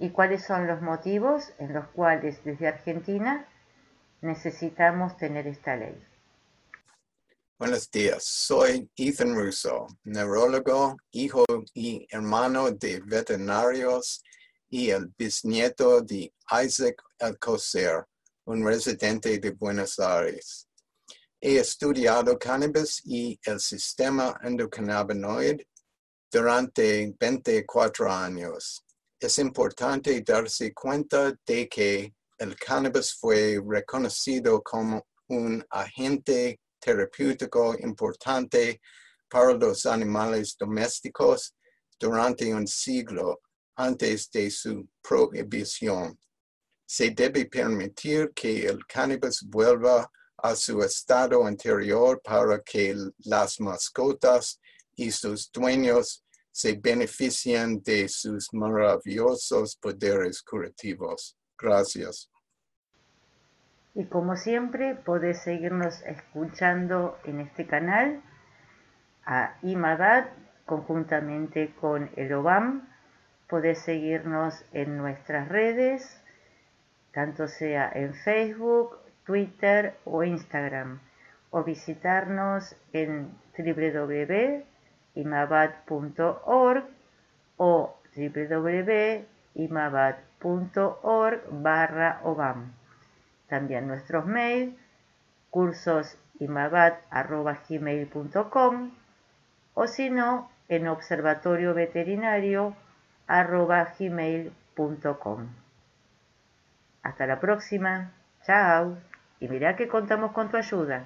y cuáles son los motivos en los cuales desde Argentina necesitamos tener esta ley. Buenos días, soy Ethan Russo, neurólogo, hijo y hermano de veterinarios y el bisnieto de Isaac Alcocer, un residente de Buenos Aires. He estudiado cannabis y el sistema endocannabinoide durante 24 años. Es importante darse cuenta de que el cannabis fue reconocido como un agente terapéutico importante para los animales domésticos durante un siglo antes de su prohibición. Se debe permitir que el cannabis vuelva a su estado anterior para que las mascotas y sus dueños se beneficien de sus maravillosos poderes curativos. Gracias. Y como siempre, podés seguirnos escuchando en este canal a IMADAD conjuntamente con el OBAM. Podés seguirnos en nuestras redes, tanto sea en Facebook, Twitter o Instagram, o visitarnos en www.imabad.org o www.imabad.org barra OBAM. También nuestros mails, cursosimabad.gmail.com o si no, en observatorioveterinario.gmail.com. Hasta la próxima. Chao. Y mira que contamos con tu ayuda.